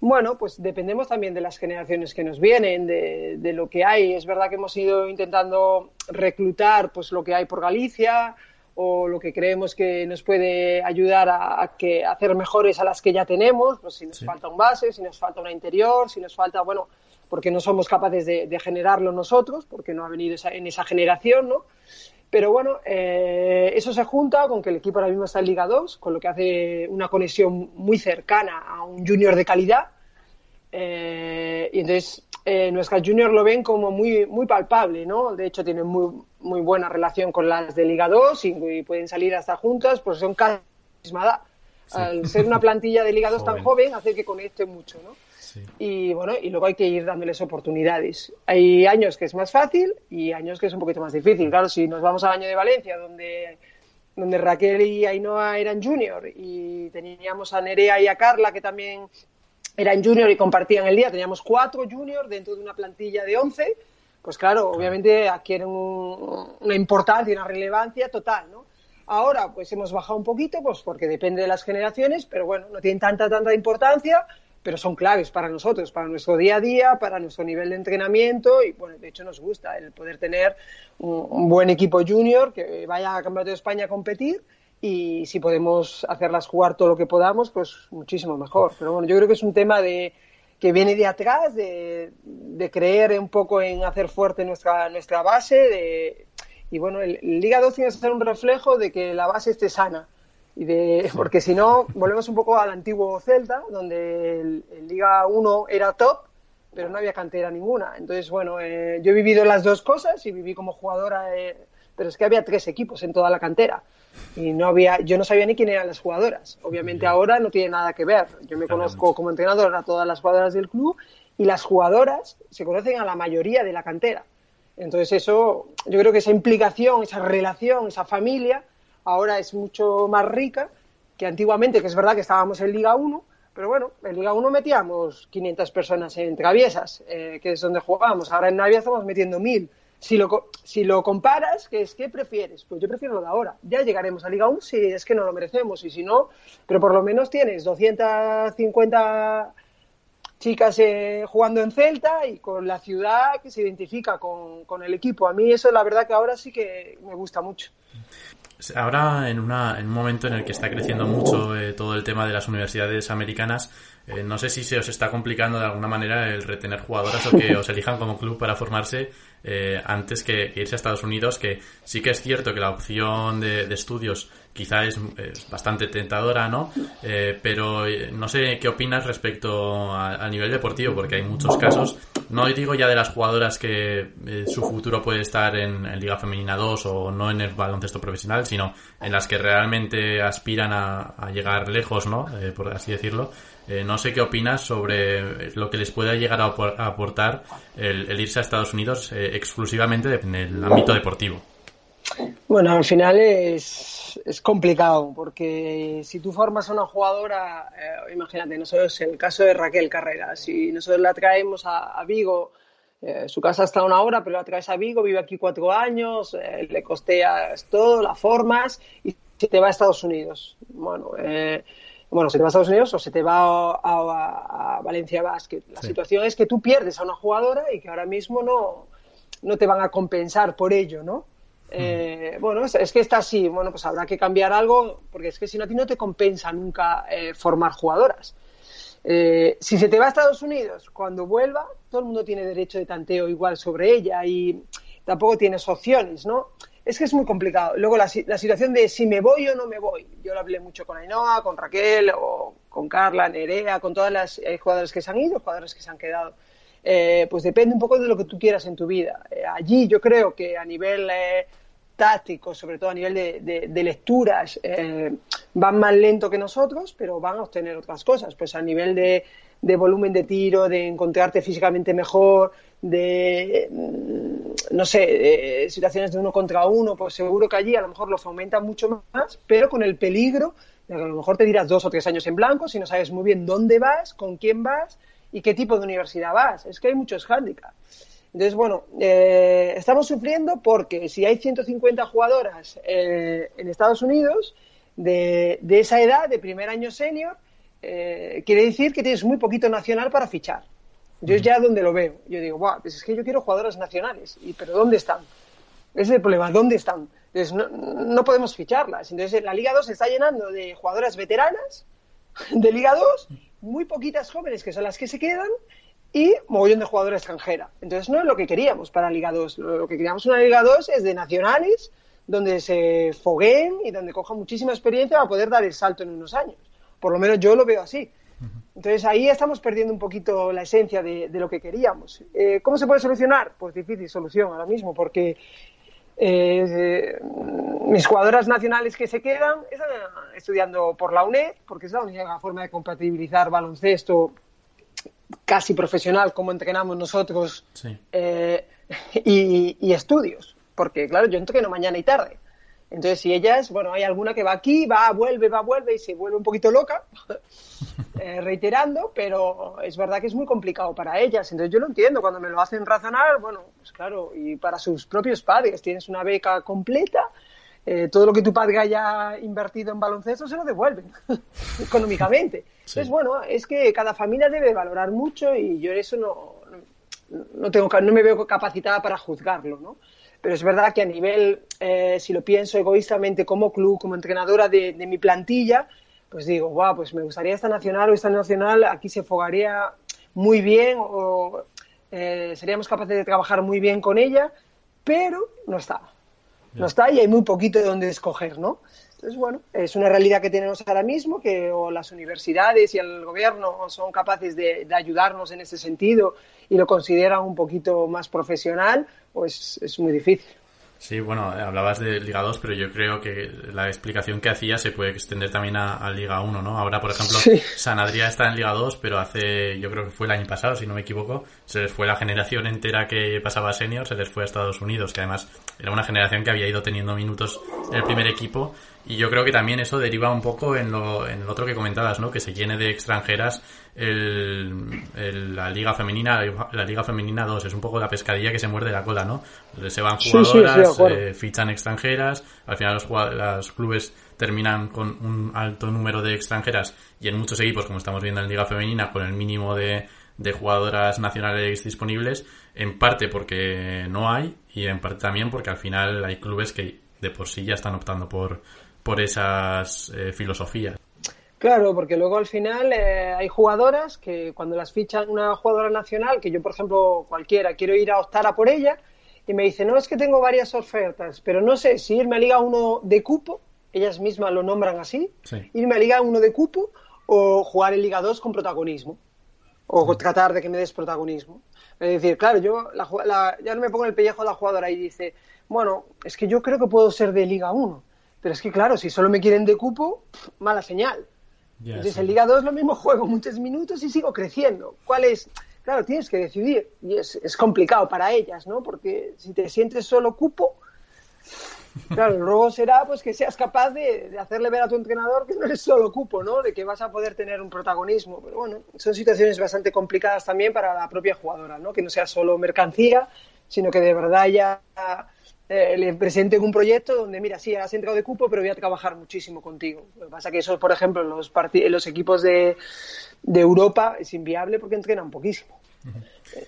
bueno, pues dependemos también de las generaciones que nos vienen, de, lo que hay. Es verdad que hemos ido intentando reclutar pues lo que hay por Galicia o lo que creemos que nos puede ayudar a, que hacer mejores a las que ya tenemos, pues si nos falta un base, si nos falta una interior, si nos falta, bueno, porque no somos capaces de, generarlo nosotros, porque no ha venido en esa generación, ¿no? Pero bueno, eh, eso se junta con que el equipo ahora mismo está en Liga 2, con lo que hace una conexión muy cercana a un junior de calidad. Eh, y entonces eh, nuestras juniors lo ven como muy, muy palpable, ¿no? De hecho, tienen muy, muy buena relación con las de Liga 2 y, pueden salir hasta juntas, pues son casi misma edad. Al ser una plantilla de Liga 2 tan joven, hace que conecte mucho, ¿no? Y bueno, y luego hay que ir dándoles oportunidades. Hay años que es más fácil y años que es un poquito más difícil. Claro, si nos vamos al año de Valencia, donde, donde Raquel y Ainhoa eran junior y teníamos a Nerea y a Carla que también eran junior y compartían el día, teníamos cuatro juniors dentro de una plantilla de once, pues claro, obviamente adquieren una importancia y una relevancia total, ¿no? Ahora, pues hemos bajado un poquito, pues porque depende de las generaciones, pero bueno, no tienen tanta, tanta importancia pero son claves para nosotros, para nuestro día a día, para nuestro nivel de entrenamiento y, bueno, de hecho nos gusta el poder tener un, buen equipo junior que vaya a Campeonato de España a competir y si podemos hacerlas jugar todo lo que podamos, pues muchísimo mejor. Pero bueno, yo creo que es un tema de que viene de atrás, de, creer un poco en hacer fuerte nuestra, nuestra base de, y bueno, el, Liga 2 tiene que ser un reflejo de que la base esté sana y de, porque si no, volvemos un poco al antiguo Celta, donde el, Liga 1 era top, pero no había cantera ninguna. Entonces, bueno, eh, yo he vivido las dos cosas y viví como jugadora, eh, pero es que había tres equipos en toda la cantera y no había, yo no sabía ni quién eran las jugadoras. Obviamente ahora no tiene nada que ver. Yo me conozco como entrenador a todas las jugadoras del club y las jugadoras se conocen a la mayoría de la cantera. Entonces eso, yo creo que esa implicación, esa relación, esa familia, ahora es mucho más rica que antiguamente, que es verdad que estábamos en Liga 1, pero bueno, en Liga 1 metíamos 500 personas en Traviesas, eh, que es donde jugábamos. Ahora en Navia estamos metiendo 1000. Si lo, comparas, ¿qué es qué prefieres? Pues yo prefiero lo de ahora. Ya llegaremos a Liga 1 si es que no lo merecemos y si no, pero por lo menos tienes 250 chicas eh, jugando en Celta y con la ciudad que se identifica con, con el equipo. A mí eso la verdad que ahora sí que me gusta mucho. Ahora, en, una, en un momento en el que está creciendo mucho eh, todo el tema de las universidades americanas, eh, no sé si se os está complicando de alguna manera el retener jugadoras o que os elijan como club para formarse eh, antes que, irse a Estados Unidos, que sí que es cierto que la opción de, estudios quizá es, bastante tentadora, ¿no? Eh, pero eh, no sé qué opinas respecto al nivel deportivo, porque hay muchos casos, no digo ya de las jugadoras que su futuro puede estar en, Liga Femenina 2 o no en el baloncesto profesional, sino en las que realmente aspiran a, a llegar lejos, ¿no? por así decirlo. Eh, no sé qué opinas sobre lo que les pueda llegar a aportar el, irse a Estados Unidos eh, exclusivamente en el ámbito deportivo. Bueno, al final es, es complicado porque si tú formas a una jugadora, eh, imagínate, nosotros el caso de Raquel Carrera, si nosotros la traemos a, Vigo, su casa está a una hora, pero la traes a Vigo, vive aquí cuatro años, le costeas todo, la formas y si te va a Estados Unidos. Bueno, bueno, se te va a Estados Unidos o se te va a, Valencia Basket. La situación es que tú pierdes a una jugadora y que ahora mismo no, no te van a compensar por ello, ¿no? Eh, bueno, es, que está así, bueno, pues habrá que cambiar algo, porque es que si no a ti no te compensa nunca eh, formar jugadoras. Eh, si se te va a Estados Unidos, cuando vuelva, todo el mundo tiene derecho de tanteo igual sobre ella y tampoco tienes opciones, ¿no? es que es muy complicado. Luego la, situación de si me voy o no me voy. Yo lo hablé mucho con Ainhoa, con Raquel, o con Carla, Nerea, con todas las eh, jugadoras que se han ido, jugadores que se han quedado. Eh, pues depende un poco de lo que tú quieras en tu vida. Eh, allí yo creo que a nivel táctico, sobre todo a nivel de, lecturas, van más lento que nosotros, pero van a obtener otras cosas. Pues a nivel de, de volumen de tiro, de encontrarte físicamente mejor, de, mm, no sé, situaciones de uno contra uno, pues seguro que allí a lo mejor los aumenta mucho más, pero con el peligro de que a lo mejor te dirás dos o tres años en blanco si no sabes muy bien dónde vas, con quién vas y qué tipo de universidad vas. Es que hay muchos hándicaps. Entonces, bueno, eh, estamos sufriendo porque si hay 150 jugadoras eh, en Estados Unidos de, de, esa edad, de primer año senior, eh, quiere decir que tienes muy poquito nacional para fichar. Yo es ya donde lo veo. Yo digo, wow, pues es que yo quiero jugadoras nacionales. Y, ¿Pero dónde están? Ese es el problema, ¿dónde están? Entonces, no, no podemos ficharlas. Entonces, la Liga 2 se está llenando de jugadoras veteranas de Liga 2, muy poquitas jóvenes que son las que se quedan y mogollón de jugadora extranjera. Entonces, no es lo que queríamos para Liga 2. Lo que queríamos una Liga 2 es de nacionales, donde se fogueen y donde cojan muchísima experiencia para poder dar el salto en unos años. Por lo menos yo lo veo así. Entonces ahí estamos perdiendo un poquito la esencia de, lo que queríamos. Eh, ¿Cómo se puede solucionar? Pues difícil solución ahora mismo, porque eh, mis jugadoras nacionales que se quedan están estudiando por la UNED, porque es la única forma de compatibilizar baloncesto casi profesional como entrenamos nosotros eh, y, y, estudios. Porque, claro, yo entreno mañana y tarde. Entonces, si ellas, bueno, hay alguna que va aquí, va, vuelve, va, vuelve y se vuelve un poquito loca, eh, reiterando, pero es verdad que es muy complicado para ellas. Entonces, yo lo entiendo, cuando me lo hacen razonar, bueno, pues claro, y para sus propios padres, tienes una beca completa, eh, todo lo que tu padre haya invertido en baloncesto se lo devuelven económicamente. Entonces, bueno, es que cada familia debe valorar mucho y yo eso no, no, tengo, no me veo capacitada para juzgarlo, ¿no? Pero es verdad que a nivel, eh, si lo pienso egoístamente como club, como entrenadora de, mi plantilla, pues digo, guau, pues me gustaría esta nacional o esta nacional, aquí se fogaría muy bien o eh, seríamos capaces de trabajar muy bien con ella, pero no está. No está y hay muy poquito de donde escoger, ¿no? Entonces, bueno, es una realidad que tenemos ahora mismo, que o las universidades y el gobierno son capaces de, ayudarnos en ese sentido y lo consideran un poquito más profesional, pues es muy difícil. Sí, bueno, hablabas de Liga 2, pero yo creo que la explicación que hacía se puede extender también a, Liga 1, ¿no? Ahora, por ejemplo, San Adrià está en Liga 2, pero hace, yo creo que fue el año pasado, si no me equivoco, se les fue la generación entera que pasaba a senior, se les fue a Estados Unidos, que además era una generación que había ido teniendo minutos el primer equipo y yo creo que también eso deriva un poco en lo, en lo otro que comentabas, ¿no? Que se llene de extranjeras el, la liga femenina, la liga femenina 2, es un poco la pescadilla que se muerde la cola, ¿no? Se van jugadoras, eh, fichan extranjeras, al final los, los clubes terminan con un alto número de extranjeras y en muchos equipos, como estamos viendo en liga femenina, con el mínimo de, de jugadoras nacionales disponibles, en parte porque no hay y en parte también porque al final hay clubes que de por sí ya están optando por, por esas eh, filosofías. Claro, porque luego al final eh, hay jugadoras que cuando las fichan una jugadora nacional, que yo por ejemplo cualquiera quiero ir a optar a por ella, y me dice, no, es que tengo varias ofertas, pero no sé si irme a Liga 1 de cupo, ellas mismas lo nombran así, irme a Liga 1 de cupo o jugar en Liga 2 con protagonismo, o tratar de que me des protagonismo. Es decir, claro, yo ya no me pongo el pellejo de la jugadora y dice, bueno, es que yo creo que puedo ser de Liga 1, pero es que claro, si solo me quieren de cupo, mala señal. Entonces, en Liga 2 lo mismo juego muchos minutos y sigo creciendo. ¿Cuál es? Claro, tienes que decidir. Y es, es complicado para ellas, ¿no? Porque si te sientes solo cupo, claro, luego será pues que seas capaz de, de, hacerle ver a tu entrenador que no eres solo cupo, ¿no? De que vas a poder tener un protagonismo. Pero bueno, son situaciones bastante complicadas también para la propia jugadora, ¿no? Que no sea solo mercancía, sino que de verdad ya eh, le presenten un proyecto donde, mira, sí, has entrado de cupo, pero voy a trabajar muchísimo contigo. Lo que pasa es que eso, por ejemplo, en los, los equipos de, de Europa es inviable porque entrenan poquísimo.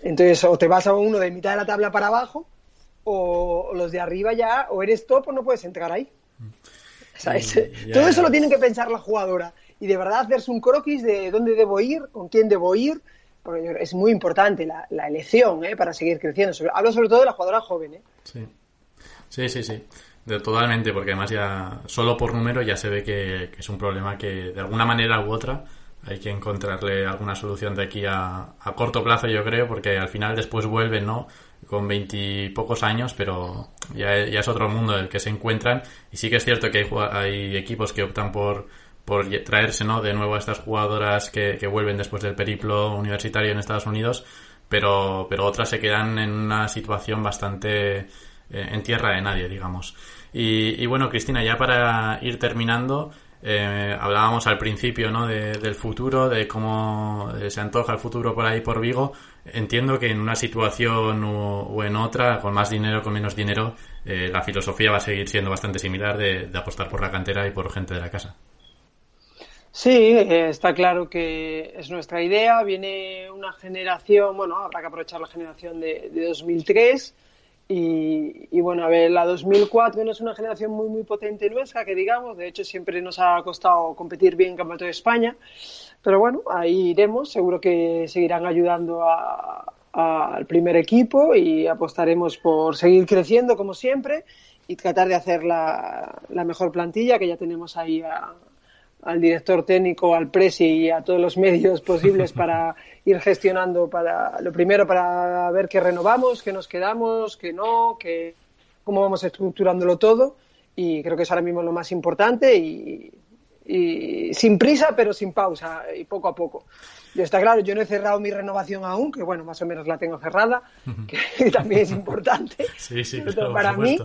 Entonces, o te vas a uno de mitad de la tabla para abajo, o, los de arriba ya, o eres top o no puedes entrar ahí. todo eso lo tienen que pensar la jugadora. Y de verdad hacerse un croquis de dónde debo ir, con quién debo ir, porque es muy importante la, la elección ¿eh? para seguir creciendo. hablo sobre todo de la jugadora joven. ¿eh? Sí. Sí, sí, sí. totalmente, porque además ya solo por número ya se ve que, es un problema que de alguna manera u otra hay que encontrarle alguna solución de aquí a, a corto plazo, yo creo, porque al final después vuelven, ¿no? Con veintipocos años, pero ya, es otro mundo el que se encuentran. Y sí que es cierto que hay, hay equipos que optan por, por traerse, ¿no? De nuevo a estas jugadoras que, que vuelven después del periplo universitario en Estados Unidos, pero, pero otras se quedan en una situación bastante en tierra de nadie, digamos. Y, bueno, Cristina, ya para ir terminando, eh, hablábamos al principio ¿no? del futuro, de cómo eh, se antoja el futuro por ahí por Vigo. Entiendo que en una situación o, en otra, con más dinero, con menos dinero, la filosofía va a seguir siendo bastante similar de, apostar por la cantera y por gente de la casa. Sí, está claro que es nuestra idea. Viene una generación, bueno, habrá que aprovechar la generación de, de 2003 y, bueno, a ver, la 2004 no es una generación muy, muy potente nuestra, que digamos, de hecho siempre nos ha costado competir bien en Campeonato de España, pero bueno, ahí iremos, seguro que seguirán ayudando al primer equipo y apostaremos por seguir creciendo como siempre y tratar de hacer la, la mejor plantilla, que ya tenemos ahí a, al director técnico, al presi y a todos los medios posibles para ir gestionando para lo primero para ver qué renovamos, qué nos quedamos, qué no, qué, cómo vamos estructurándolo todo y creo que es ahora mismo lo más importante y, sin prisa pero sin pausa y poco a poco. Y está claro, yo no he cerrado mi renovación aún, que bueno, más o menos la tengo cerrada, que también es importante sí, sí, para mí.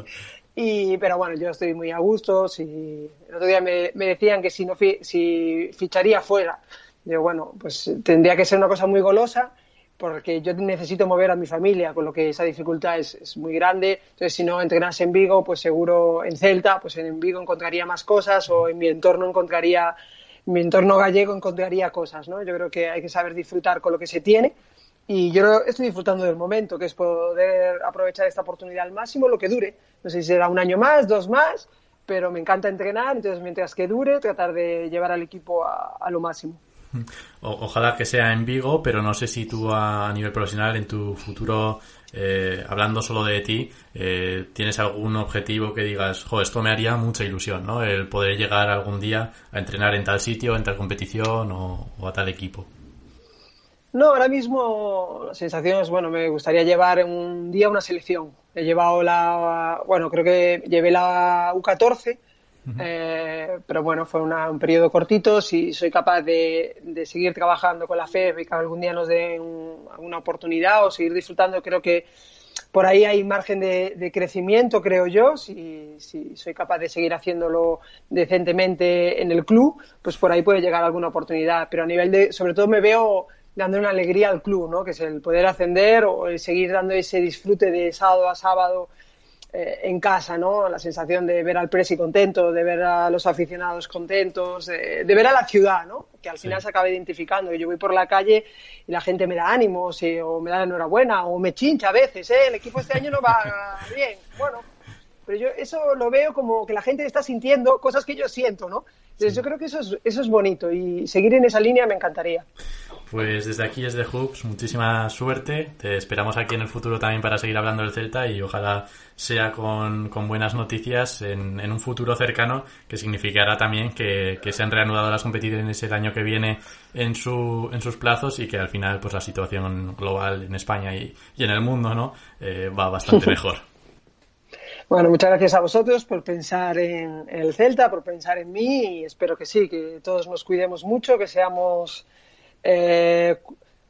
Y, pero bueno, yo estoy muy a gusto. Si, el otro día me, decían que si, no si ficharía fuera, digo, bueno, pues tendría que ser una cosa muy golosa porque yo necesito mover a mi familia, con lo que esa dificultad es, es, muy grande. Entonces, si no entrenase en Vigo, pues seguro en Celta, pues en Vigo encontraría más cosas o en mi entorno encontraría, en mi entorno gallego encontraría cosas, ¿no? Yo creo que hay que saber disfrutar con lo que se tiene y yo estoy disfrutando del momento, que es poder aprovechar esta oportunidad al máximo, lo que dure. No sé si será un año más, dos más, pero me encanta entrenar, entonces mientras que dure, tratar de llevar al equipo a, lo máximo. ojalá que sea en Vigo, pero no sé si tú a, nivel profesional en tu futuro, eh, hablando solo de ti, eh, tienes algún objetivo que digas, jo, esto me haría mucha ilusión, ¿no? El poder llegar algún día a entrenar en tal sitio, en tal competición o a tal equipo. No, ahora mismo la sensación es, bueno, me gustaría llevar un día una selección. He llevado la, bueno, creo que llevé la U14, eh, pero bueno, fue un periodo cortito. Si soy capaz de, seguir trabajando con la FEF y que algún día nos den una oportunidad o seguir disfrutando, creo que por ahí hay margen de, crecimiento, creo yo, si, si, soy capaz de seguir haciéndolo decentemente en el club, pues por ahí puede llegar alguna oportunidad. Pero a nivel de, sobre todo me veo dando una alegría al club, ¿no? Que es el poder ascender o el seguir dando ese disfrute de sábado a sábado eh, en casa, ¿no? La sensación de ver al presi contento, de ver a los aficionados contentos, de, ver a la ciudad, ¿no? Que al final se acaba identificando. Yo voy por la calle y la gente me da ánimos o me da la enhorabuena o me chincha a veces, ¿eh? El equipo este año no va bien. Bueno, pero yo eso lo veo como que la gente está sintiendo cosas que yo siento, ¿no? Entonces yo creo que eso es, eso es bonito y seguir en esa línea me encantaría. Pues desde aquí, desde Hoops, muchísima suerte. Te esperamos aquí en el futuro también para seguir hablando del Celta y ojalá sea con, buenas noticias en, un futuro cercano que significará también que, se han reanudado las competiciones el año que viene en, su, en sus plazos y que al final pues la situación global en España y, en el mundo no eh, va bastante mejor. Bueno, muchas gracias a vosotros por pensar en, el Celta, por pensar en mí y espero que sí, que todos nos cuidemos mucho, que seamos eh,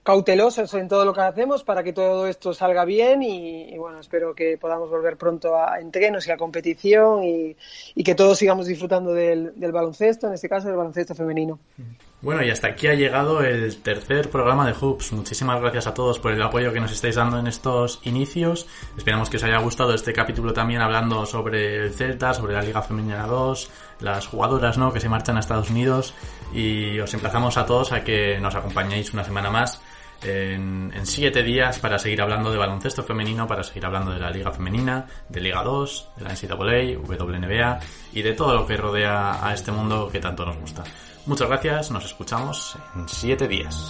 cautelosos en todo lo que hacemos para que todo esto salga bien y, bueno, espero que podamos volver pronto a entrenos y a competición y, que todos sigamos disfrutando del, baloncesto, en este caso del baloncesto femenino. Bueno, y hasta aquí ha llegado el tercer programa de Hoops. Muchísimas gracias a todos por el apoyo que nos estáis dando en estos inicios. Esperamos que os haya gustado este capítulo también hablando sobre el Celta, sobre la Liga Femenina 2, las jugadoras ¿no? que se marchan a Estados Unidos y os emplazamos a todos a que nos acompañéis una semana más en, siete días para seguir hablando de baloncesto femenino, para seguir hablando de la Liga Femenina, de Liga 2, de la NCAA, WNBA y de todo lo que rodea a este mundo que tanto nos gusta. Muchas gracias, nos escuchamos en siete días.